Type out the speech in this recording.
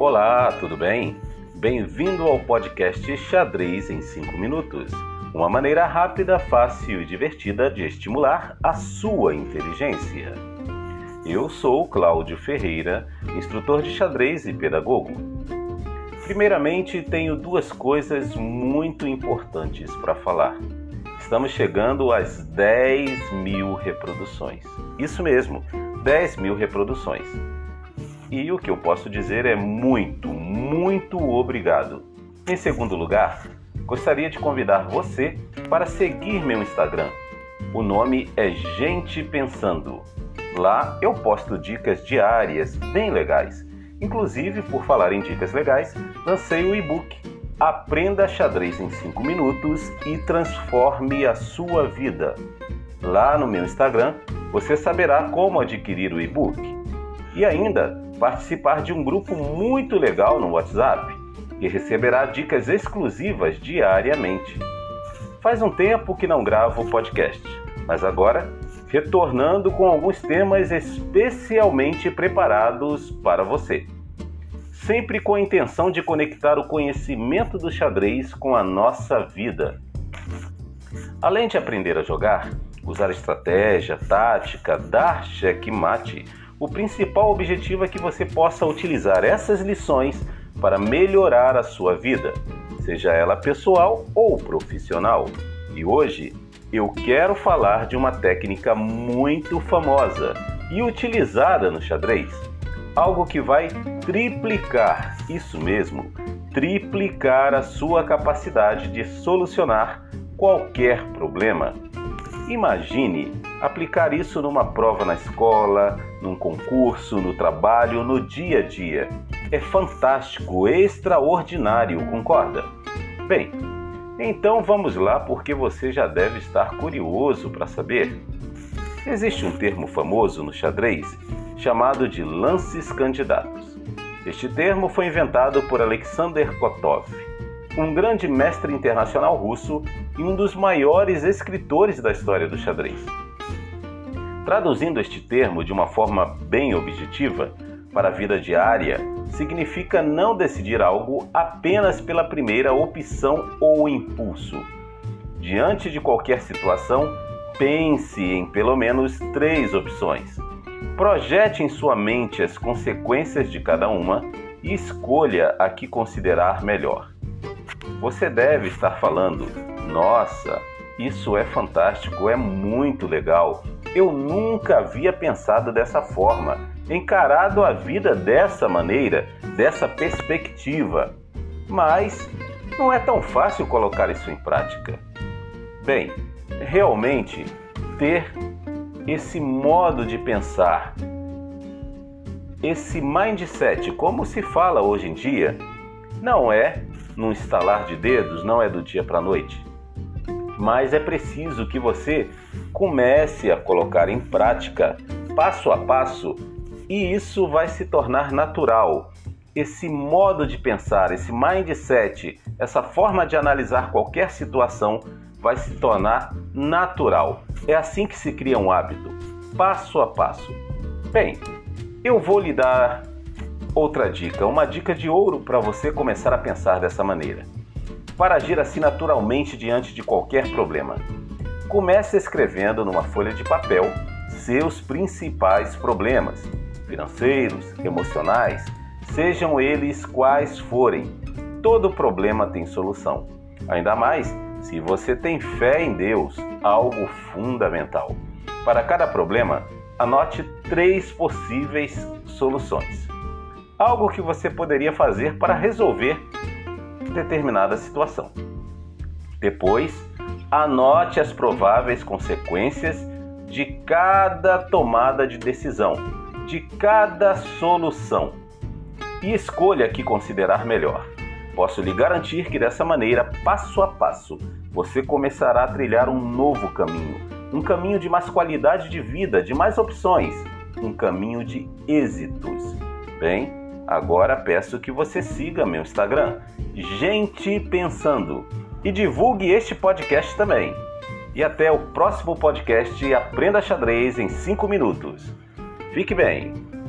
Olá, tudo bem? Bem-vindo ao podcast Xadrez em 5 Minutos uma maneira rápida, fácil e divertida de estimular a sua inteligência. Eu sou Cláudio Ferreira, instrutor de xadrez e pedagogo. Primeiramente, tenho duas coisas muito importantes para falar. Estamos chegando às 10 mil reproduções. Isso mesmo, 10 mil reproduções. E o que eu posso dizer é muito, muito obrigado. Em segundo lugar, gostaria de convidar você para seguir meu Instagram. O nome é Gente Pensando. Lá eu posto dicas diárias bem legais. Inclusive, por falar em dicas legais, lancei o e-book Aprenda xadrez em 5 minutos e transforme a sua vida. Lá no meu Instagram, você saberá como adquirir o e-book e ainda participar de um grupo muito legal no WhatsApp e receberá dicas exclusivas diariamente. Faz um tempo que não gravo o podcast, mas agora retornando com alguns temas especialmente preparados para você. Sempre com a intenção de conectar o conhecimento do xadrez com a nossa vida. Além de aprender a jogar, usar estratégia, tática, dar checkmate, o principal objetivo é que você possa utilizar essas lições para melhorar a sua vida, seja ela pessoal ou profissional. E hoje eu quero falar de uma técnica muito famosa e utilizada no xadrez, algo que vai triplicar, isso mesmo, triplicar a sua capacidade de solucionar qualquer problema. Imagine aplicar isso numa prova na escola, num concurso, no trabalho, no dia a dia é fantástico, extraordinário, concorda? Bem, então vamos lá porque você já deve estar curioso para saber. Existe um termo famoso no xadrez chamado de lances candidatos. Este termo foi inventado por Alexander Kotov, um grande mestre internacional russo e um dos maiores escritores da história do xadrez. Traduzindo este termo de uma forma bem objetiva para a vida diária, significa não decidir algo apenas pela primeira opção ou impulso. Diante de qualquer situação, pense em pelo menos três opções. Projete em sua mente as consequências de cada uma e escolha a que considerar melhor. Você deve estar falando: Nossa, isso é fantástico, é muito legal. Eu nunca havia pensado dessa forma encarado a vida dessa maneira, dessa perspectiva. Mas não é tão fácil colocar isso em prática. Bem, realmente ter esse modo de pensar, esse mindset, como se fala hoje em dia, não é num estalar de dedos, não é do dia para a noite. Mas é preciso que você comece a colocar em prática, passo a passo, e isso vai se tornar natural. Esse modo de pensar, esse mindset, essa forma de analisar qualquer situação vai se tornar natural. É assim que se cria um hábito, passo a passo. Bem, eu vou lhe dar outra dica, uma dica de ouro para você começar a pensar dessa maneira. Para agir assim naturalmente diante de qualquer problema. Comece escrevendo numa folha de papel seus principais problemas financeiros, emocionais, sejam eles quais forem. Todo problema tem solução. Ainda mais se você tem fé em Deus, algo fundamental. Para cada problema, anote três possíveis soluções. Algo que você poderia fazer para resolver determinada situação. Depois, anote as prováveis consequências de cada tomada de decisão de cada solução e escolha a que considerar melhor. Posso lhe garantir que dessa maneira, passo a passo, você começará a trilhar um novo caminho, um caminho de mais qualidade de vida, de mais opções, um caminho de êxitos. Bem, agora peço que você siga meu Instagram, Gente Pensando, e divulgue este podcast também. E até o próximo podcast Aprenda Xadrez em 5 minutos. Fique bem!